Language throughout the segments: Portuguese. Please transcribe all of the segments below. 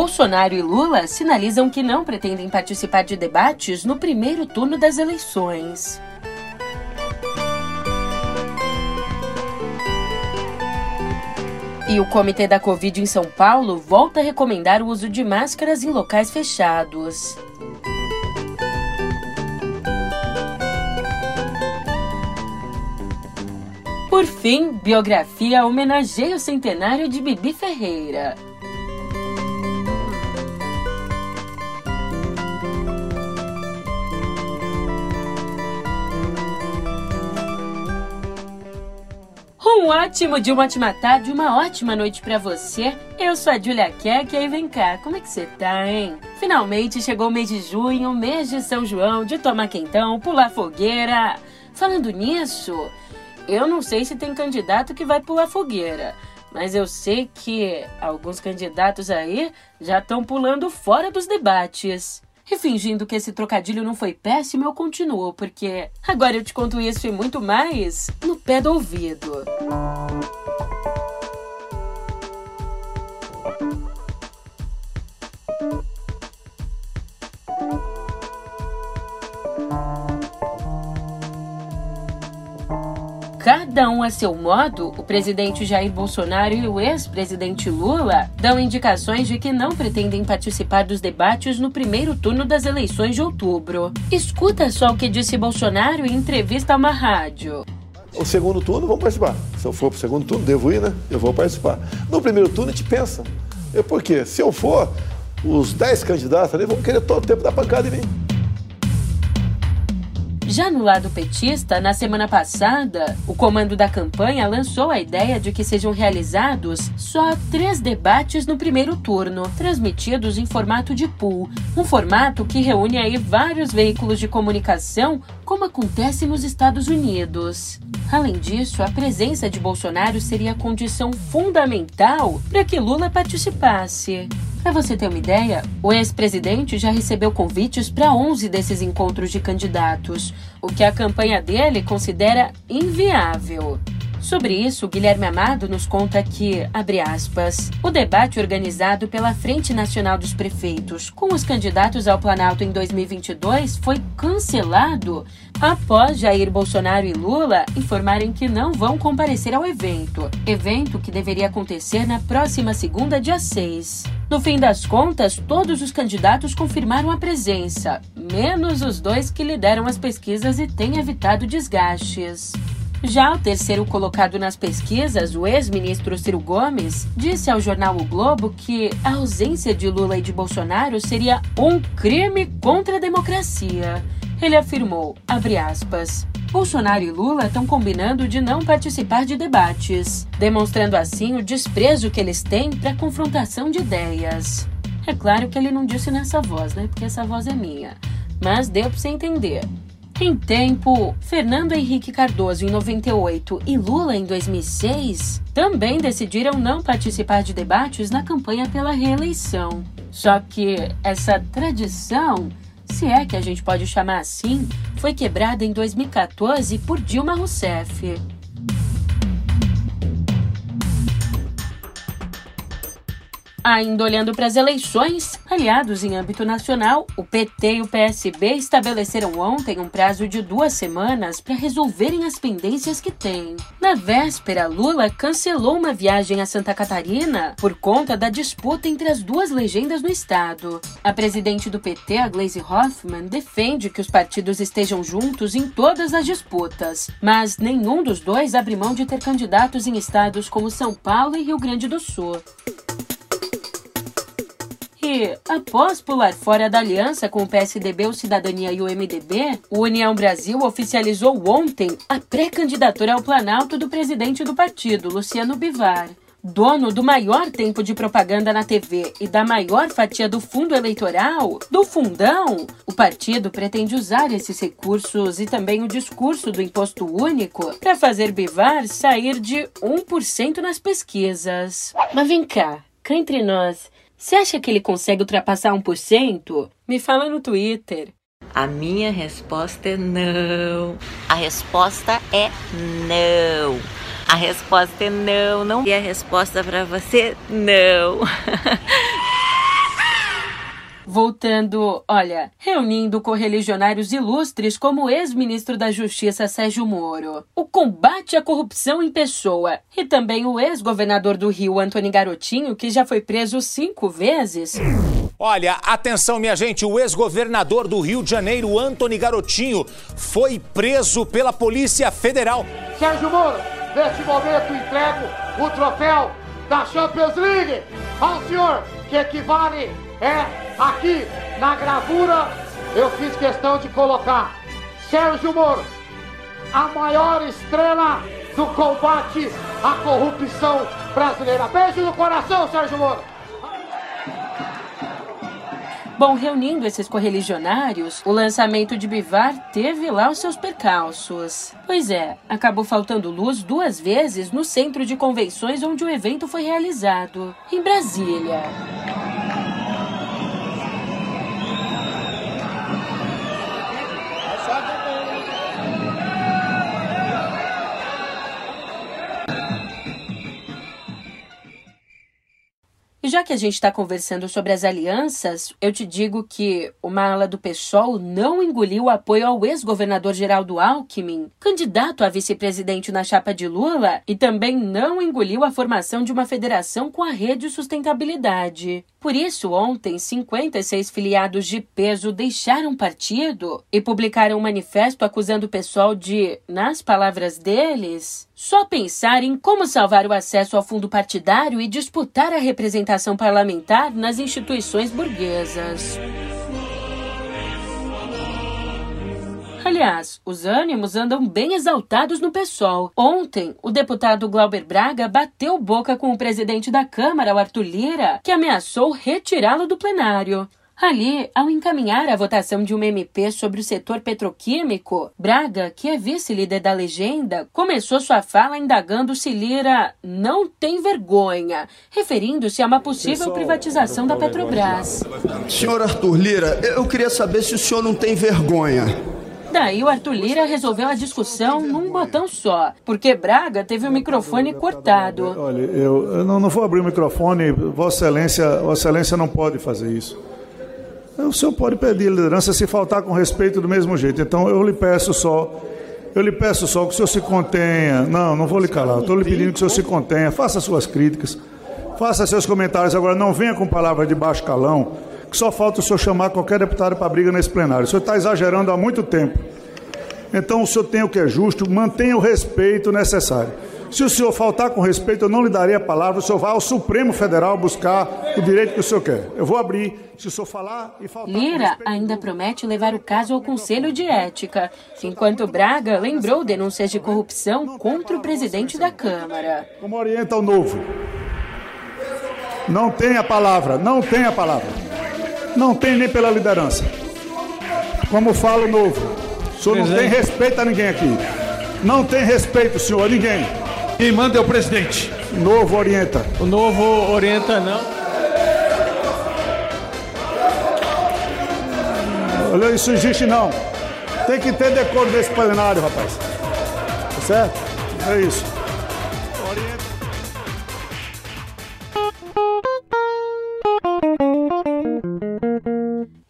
Bolsonaro e Lula sinalizam que não pretendem participar de debates no primeiro turno das eleições. E o Comitê da Covid em São Paulo volta a recomendar o uso de máscaras em locais fechados. Por fim, biografia homenageia o centenário de Bibi Ferreira. Um ótimo dia, uma ótima tarde, uma ótima noite para você. Eu sou a Julia Keck e aí vem cá, como é que você tá, hein? Finalmente chegou o mês de junho, mês de São João, de tomar quentão, pular fogueira. Falando nisso, eu não sei se tem candidato que vai pular fogueira, mas eu sei que alguns candidatos aí já estão pulando fora dos debates. E fingindo que esse trocadilho não foi péssimo, eu continuo, porque agora eu te conto isso e muito mais no pé do ouvido. Cada um a seu modo, o presidente Jair Bolsonaro e o ex-presidente Lula dão indicações de que não pretendem participar dos debates no primeiro turno das eleições de outubro. Escuta só o que disse Bolsonaro em entrevista a uma rádio. O segundo turno, vamos participar. Se eu for para o segundo turno, devo ir, né? Eu vou participar. No primeiro turno, a gente pensa. É porque, se eu for, os 10 candidatos ali vão querer todo o tempo da pancada em mim. Já no lado petista, na semana passada, o comando da campanha lançou a ideia de que sejam realizados só três debates no primeiro turno, transmitidos em formato de pool, um formato que reúne aí vários veículos de comunicação, como acontece nos Estados Unidos. Além disso, a presença de Bolsonaro seria condição fundamental para que Lula participasse. Para você ter uma ideia, o ex-presidente já recebeu convites para 11 desses encontros de candidatos, o que a campanha dele considera inviável. Sobre isso, Guilherme Amado nos conta que, abre aspas, o debate organizado pela Frente Nacional dos Prefeitos com os candidatos ao Planalto em 2022 foi cancelado após Jair Bolsonaro e Lula informarem que não vão comparecer ao evento, evento que deveria acontecer na próxima segunda, dia 6. No fim das contas, todos os candidatos confirmaram a presença, menos os dois que lideram as pesquisas e têm evitado desgastes. Já o terceiro colocado nas pesquisas, o ex-ministro Ciro Gomes, disse ao jornal O Globo que a ausência de Lula e de Bolsonaro seria um crime contra a democracia. Ele afirmou, aspas, Bolsonaro e Lula estão combinando de não participar de debates, demonstrando assim o desprezo que eles têm para a confrontação de ideias. É claro que ele não disse nessa voz, né? Porque essa voz é minha. Mas deu para você entender. Em tempo, Fernando Henrique Cardoso em 98 e Lula em 2006 também decidiram não participar de debates na campanha pela reeleição. Só que essa tradição, se é que a gente pode chamar assim, foi quebrada em 2014 por Dilma Rousseff. Ainda olhando para as eleições, aliados em âmbito nacional, o PT e o PSB estabeleceram ontem um prazo de duas semanas para resolverem as pendências que têm. Na véspera, Lula cancelou uma viagem a Santa Catarina por conta da disputa entre as duas legendas no estado. A presidente do PT, a Gleisi Hoffmann, defende que os partidos estejam juntos em todas as disputas, mas nenhum dos dois abre mão de ter candidatos em estados como São Paulo e Rio Grande do Sul após pular fora da aliança com o PSDB, o Cidadania e o MDB, o União Brasil oficializou ontem a pré-candidatura ao Planalto do presidente do partido, Luciano Bivar. Dono do maior tempo de propaganda na TV e da maior fatia do fundo eleitoral, do fundão, o partido pretende usar esses recursos e também o discurso do imposto único para fazer Bivar sair de 1% nas pesquisas. Mas vem cá, cá entre nós, você acha que ele consegue ultrapassar 1%? Me fala no Twitter. A minha resposta é não. A resposta é não. A resposta é não, não. E a resposta para você, não. Voltando, olha, reunindo correligionários ilustres como o ex-ministro da Justiça Sérgio Moro, o combate à corrupção em pessoa e também o ex-governador do Rio, Antônio Garotinho, que já foi preso cinco vezes. Olha, atenção, minha gente, o ex-governador do Rio de Janeiro, Antônio Garotinho, foi preso pela Polícia Federal. Sérgio Moro, neste momento entrego o troféu da Champions League ao senhor, que equivale é aqui na gravura eu fiz questão de colocar Sérgio Moro, a maior estrela do combate à corrupção brasileira. Beijo no coração, Sérgio Moro. Bom, reunindo esses correligionários, o lançamento de Bivar teve lá os seus percalços. Pois é, acabou faltando luz duas vezes no centro de convenções onde o evento foi realizado, em Brasília. Já que a gente está conversando sobre as alianças, eu te digo que uma ala do PSOL não engoliu o apoio ao ex-governador Geraldo Alckmin, candidato a vice-presidente na chapa de Lula, e também não engoliu a formação de uma federação com a rede sustentabilidade. Por isso, ontem, 56 filiados de peso deixaram o partido e publicaram um manifesto acusando o pessoal de, nas palavras deles, só pensar em como salvar o acesso ao fundo partidário e disputar a representação parlamentar nas instituições burguesas. Aliás, os ânimos andam bem exaltados no PSOL. Ontem, o deputado Glauber Braga bateu boca com o presidente da Câmara, o Arthur Lira, que ameaçou retirá-lo do plenário. Ali, ao encaminhar a votação de uma MP sobre o setor petroquímico, Braga, que é vice-líder da legenda, começou sua fala indagando se Lira não tem vergonha, referindo-se a uma possível privatização da Petrobras. Senhor Arthur Lira, eu queria saber se o senhor não tem vergonha. Daí o Arthur Lira resolveu a discussão num botão só, porque Braga teve o microfone cortado. Olha, eu, não, não vou abrir o microfone, Vossa Excelência, Vossa Excelência não pode fazer isso. O senhor pode pedir liderança se faltar com respeito do mesmo jeito. Então eu lhe peço só, eu lhe peço só que o senhor se contenha. Não, não vou lhe calar. Estou lhe pedindo que o senhor se contenha. Faça suas críticas, faça seus comentários. Agora não venha com palavras de baixo calão, que só falta o senhor chamar qualquer deputado para briga nesse plenário. O senhor está exagerando há muito tempo. Então o senhor tem o que é justo, mantenha o respeito necessário. Se o senhor faltar com respeito, eu não lhe darei a palavra. O senhor vai ao Supremo Federal buscar o direito que o senhor quer. Eu vou abrir. Se o senhor falar e faltar. Lira ainda promete levar o caso ao Conselho de Ética, enquanto Braga lembrou denúncias de corrupção contra o presidente da Câmara. Como orienta o novo? Não tem a palavra, não tem a palavra. Não tem nem pela liderança. Como fala o novo? O senhor não tem respeito a ninguém aqui. Não tem respeito, senhor, a ninguém. Quem manda é o presidente. Novo orienta. O novo orienta, não. Olha, isso existe não. Tem que ter decoro desse plenário, rapaz. Tá certo? É isso.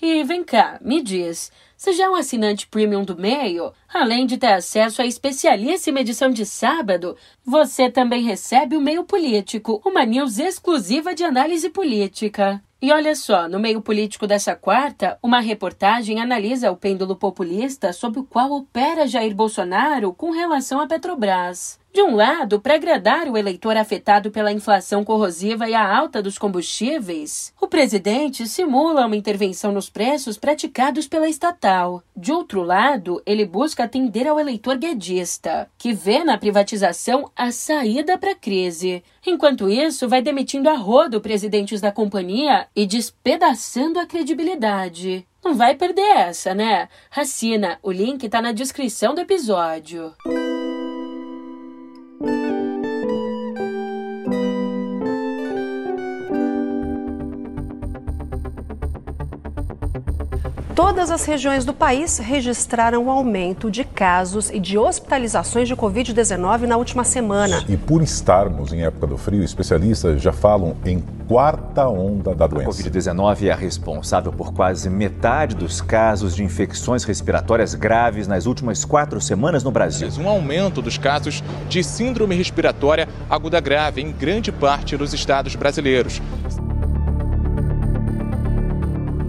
E vem cá, me diz, já é um assinante premium do meio? Além de ter acesso à especialíssima edição de sábado, você também recebe o Meio Político, uma news exclusiva de análise política. E olha só, no meio político dessa quarta, uma reportagem analisa o pêndulo populista sob o qual opera Jair Bolsonaro com relação à Petrobras. De um lado, para agradar o eleitor afetado pela inflação corrosiva e a alta dos combustíveis, o presidente simula uma intervenção nos preços praticados pela estatal. De outro lado, ele busca atender ao eleitor guedista, que vê na privatização a saída para a crise. Enquanto isso, vai demitindo a rodo presidentes da companhia e despedaçando a credibilidade. Não vai perder essa, né? Racina, o link está na descrição do episódio. Todas as regiões do país registraram um aumento de casos e de hospitalizações de Covid-19 na última semana. E por estarmos em época do frio, especialistas já falam em quarta onda da doença. A Covid-19 é responsável por quase metade dos casos de infecções respiratórias graves nas últimas quatro semanas no Brasil. Um aumento dos casos de síndrome respiratória aguda grave em grande parte dos estados brasileiros.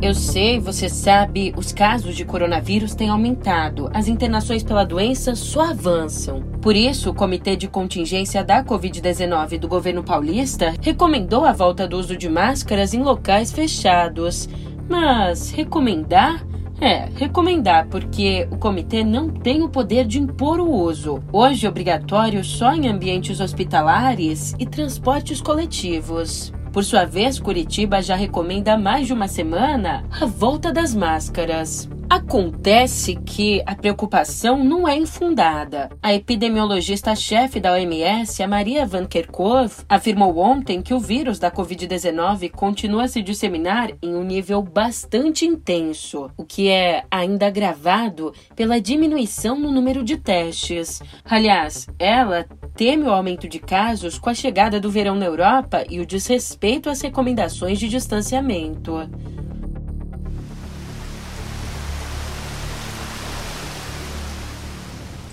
Eu sei, você sabe, os casos de coronavírus têm aumentado. As internações pela doença só avançam. Por isso, o Comitê de Contingência da Covid-19 do governo paulista recomendou a volta do uso de máscaras em locais fechados. Mas recomendar? É, recomendar, porque o comitê não tem o poder de impor o uso. Hoje obrigatório só em ambientes hospitalares e transportes coletivos. Por sua vez, Curitiba já recomenda há mais de uma semana a volta das máscaras. Acontece que a preocupação não é infundada. A epidemiologista-chefe da OMS, a Maria Van Kerkhove, afirmou ontem que o vírus da Covid-19 continua a se disseminar em um nível bastante intenso, o que é ainda agravado pela diminuição no número de testes. Aliás, ela teme o aumento de casos com a chegada do verão na Europa e o desrespeito às recomendações de distanciamento.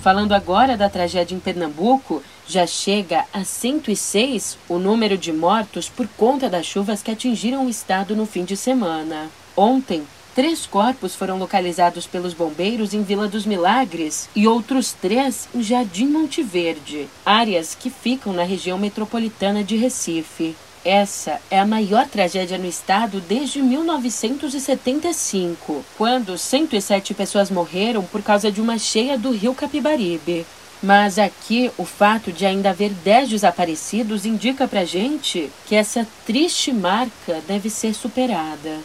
Falando agora da tragédia em Pernambuco, já chega a 106 o número de mortos por conta das chuvas que atingiram o estado no fim de semana. Ontem, três corpos foram localizados pelos bombeiros em Vila dos Milagres e outros três em Jardim Monte Verde, áreas que ficam na região metropolitana de Recife. Essa é a maior tragédia no estado desde 1975, quando 107 pessoas morreram por causa de uma cheia do rio Capibaribe. Mas aqui o fato de ainda haver 10 desaparecidos indica pra gente que essa triste marca deve ser superada.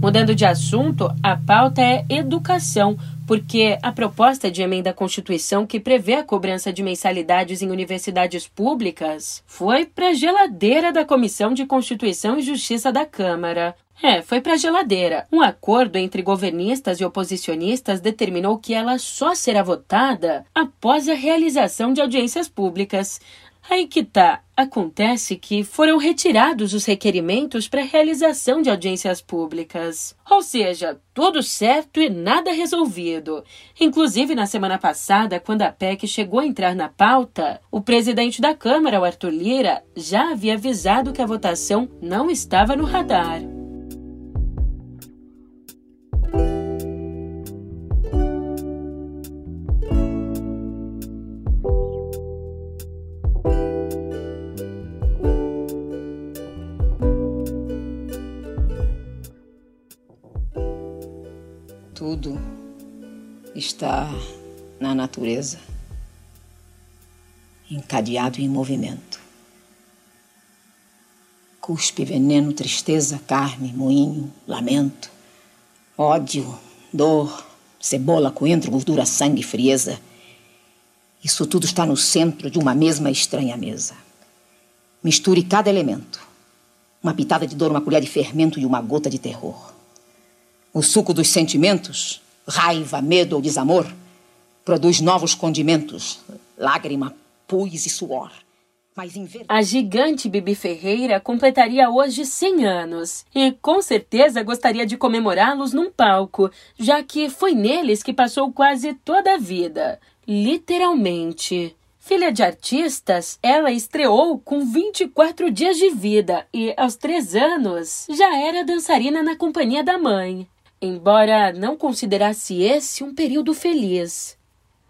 Mudando de assunto, a pauta é educação, porque a proposta de emenda à Constituição que prevê a cobrança de mensalidades em universidades públicas foi para a geladeira da Comissão de Constituição e Justiça da Câmara. É, foi para a geladeira. Um acordo entre governistas e oposicionistas determinou que ela só será votada após a realização de audiências públicas. Aí que tá. Acontece que foram retirados os requerimentos para realização de audiências públicas. Ou seja, tudo certo e nada resolvido. Inclusive, na semana passada, quando a PEC chegou a entrar na pauta, o presidente da Câmara, o Arthur Lira, já havia avisado que a votação não estava no radar. Tudo está na natureza, encadeado em movimento. Cuspe, veneno, tristeza, carne, moinho, lamento, ódio, dor, cebola, coentro, gordura, sangue, frieza. Isso tudo está no centro de uma mesma estranha mesa. Misture cada elemento. Uma pitada de dor, uma colher de fermento e uma gota de terror. O suco dos sentimentos, raiva, medo ou desamor, produz novos condimentos, lágrima, pus e suor. A gigante Bibi Ferreira completaria hoje 100 anos e com certeza gostaria de comemorá-los num palco, já que foi neles que passou quase toda a vida. Literalmente. Filha de artistas, ela estreou com 24 dias de vida e, aos 3 anos, já era dançarina na companhia da mãe embora não considerasse esse um período feliz.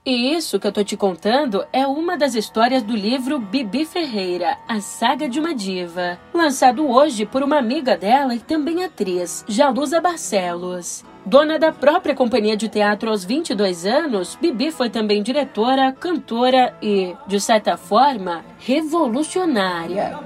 E isso que eu tô te contando é uma das histórias do livro Bibi Ferreira, A Saga de uma Diva, lançado hoje por uma amiga dela e também atriz, Jalusa Barcelos. Dona da própria companhia de teatro aos 22 anos, Bibi foi também diretora, cantora e, de certa forma, revolucionária.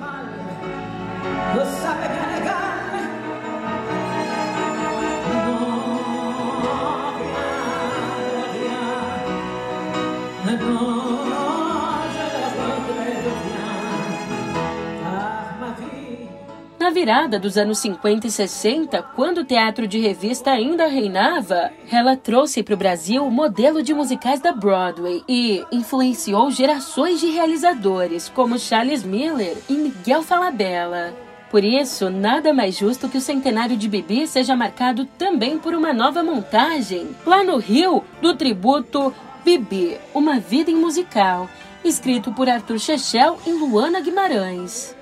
Virada dos anos 50 e 60, quando o teatro de revista ainda reinava, ela trouxe para o Brasil o modelo de musicais da Broadway e influenciou gerações de realizadores, como Charles Miller e Miguel Falabella. Por isso, nada mais justo que o centenário de Bibi seja marcado também por uma nova montagem, lá no Rio, do tributo Bibi, Uma Vida em Musical, escrito por Arthur Chechel e Luana Guimarães.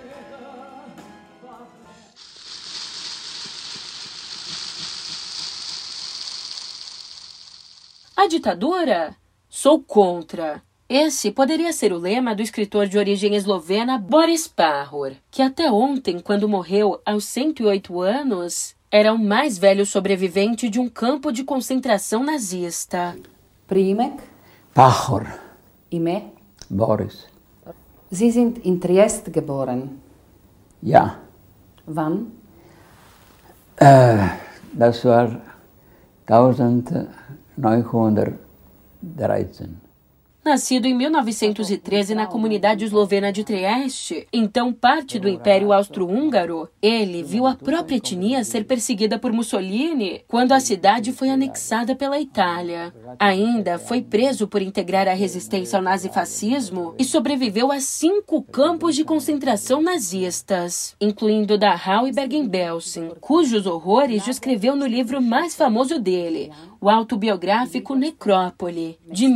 A ditadura? Sou contra. Esse poderia ser o lema do escritor de origem eslovena Boris Pahor, que até ontem, quando morreu aos 108 anos, era o mais velho sobrevivente de um campo de concentração nazista. Primek? Pahor. Ime? Boris. Sie sind in Triest geboren. Ja. Wann? Äh, das war 1913. Nascido em 1913 na comunidade eslovena de Trieste, então parte do Império Austro-Húngaro, ele viu a própria etnia ser perseguida por Mussolini quando a cidade foi anexada pela Itália. Ainda foi preso por integrar a resistência ao nazifascismo e sobreviveu a cinco campos de concentração nazistas, incluindo Dachau e Bergen-Belsen, cujos horrores descreveu no livro mais famoso dele, o autobiográfico Necrópole, de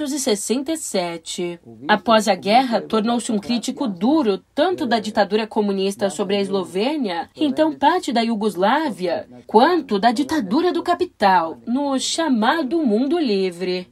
1967. Após a guerra, tornou-se um crítico duro tanto da ditadura comunista sobre a Eslovênia, então parte da Iugoslávia, quanto da ditadura do capital, no chamado mundo livre.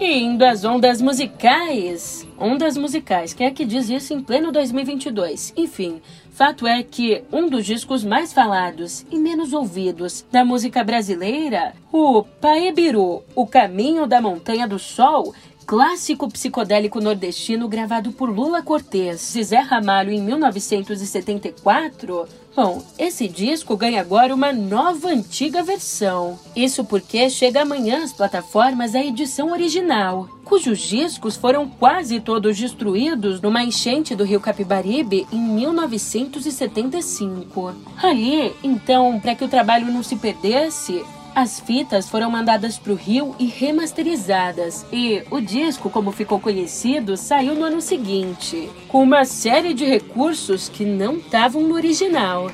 E indo às ondas musicais. Ondas musicais, quem é que diz isso em pleno 2022? Enfim, fato é que um dos discos mais falados e menos ouvidos da música brasileira, o Paebiru, O Caminho da Montanha do Sol, clássico psicodélico nordestino gravado por Lula Cortez e Zé Ramalho em 1974, bom, esse disco ganha agora uma nova antiga versão. Isso porque chega amanhã às plataformas a edição original, cujos discos foram quase todos destruídos numa enchente do rio Capibaribe em 1975. Ali, então, para que o trabalho não se perdesse, as fitas foram mandadas para o Rio e remasterizadas, e o disco, como ficou conhecido, saiu no ano seguinte, com uma série de recursos que não estavam no original.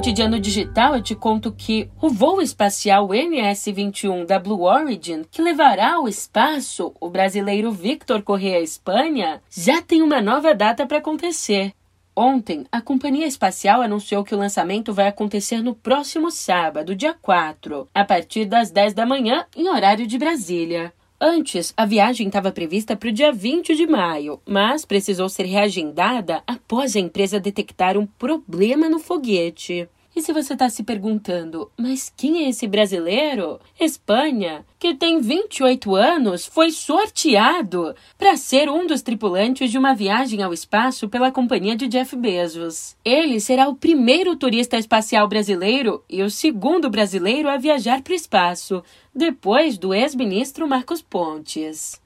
Cotidiano Digital eu te conto que o voo espacial NS-21 da Blue Origin, que levará ao espaço o brasileiro Victor Correa Espanha, já tem uma nova data para acontecer. Ontem, a companhia espacial anunciou que o lançamento vai acontecer no próximo sábado, dia 4, a partir das 10 da manhã, em horário de Brasília. Antes, a viagem estava prevista para o dia 20 de maio, mas precisou ser reagendada após a empresa detectar um problema no foguete. Se você está se perguntando, mas quem é esse brasileiro? Espanha, que tem 28 anos, foi sorteado para ser um dos tripulantes de uma viagem ao espaço pela companhia de Jeff Bezos. Ele será o primeiro turista espacial brasileiro e o segundo brasileiro a viajar para o espaço, depois do ex-ministro Marcos Pontes.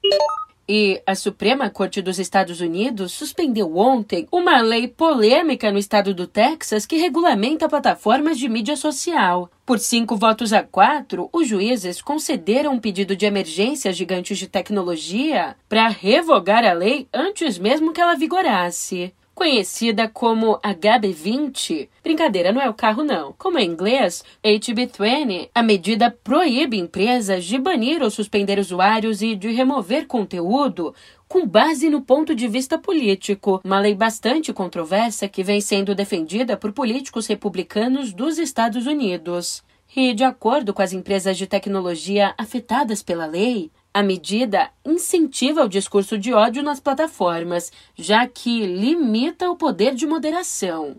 E a Suprema Corte dos Estados Unidos suspendeu ontem uma lei polêmica no estado do Texas que regulamenta plataformas de mídia social. Por cinco votos a quatro, os juízes concederam um pedido de emergência a gigantes de tecnologia para revogar a lei antes mesmo que ela vigorasse conhecida como HB20. Brincadeira, não é o carro não. Como em inglês, HB20, a medida proíbe empresas de banir ou suspender usuários e de remover conteúdo com base no ponto de vista político, uma lei bastante controversa que vem sendo defendida por políticos republicanos dos Estados Unidos. E, de acordo com as empresas de tecnologia afetadas pela lei, a medida incentiva o discurso de ódio nas plataformas, já que limita o poder de moderação.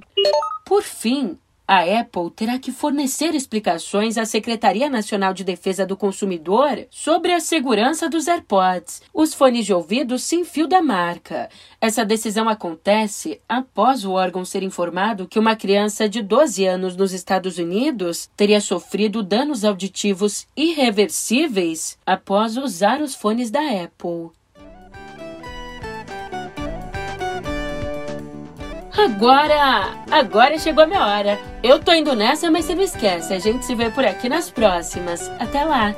Por fim, a Apple terá que fornecer explicações à Secretaria Nacional de Defesa do Consumidor sobre a segurança dos AirPods, os fones de ouvido sem fio da marca. Essa decisão acontece após o órgão ser informado que uma criança de 12 anos nos Estados Unidos teria sofrido danos auditivos irreversíveis após usar os fones da Apple. Agora, agora chegou a minha hora. Eu tô indo nessa, mas você não esquece, a gente se vê por aqui nas próximas. Até lá!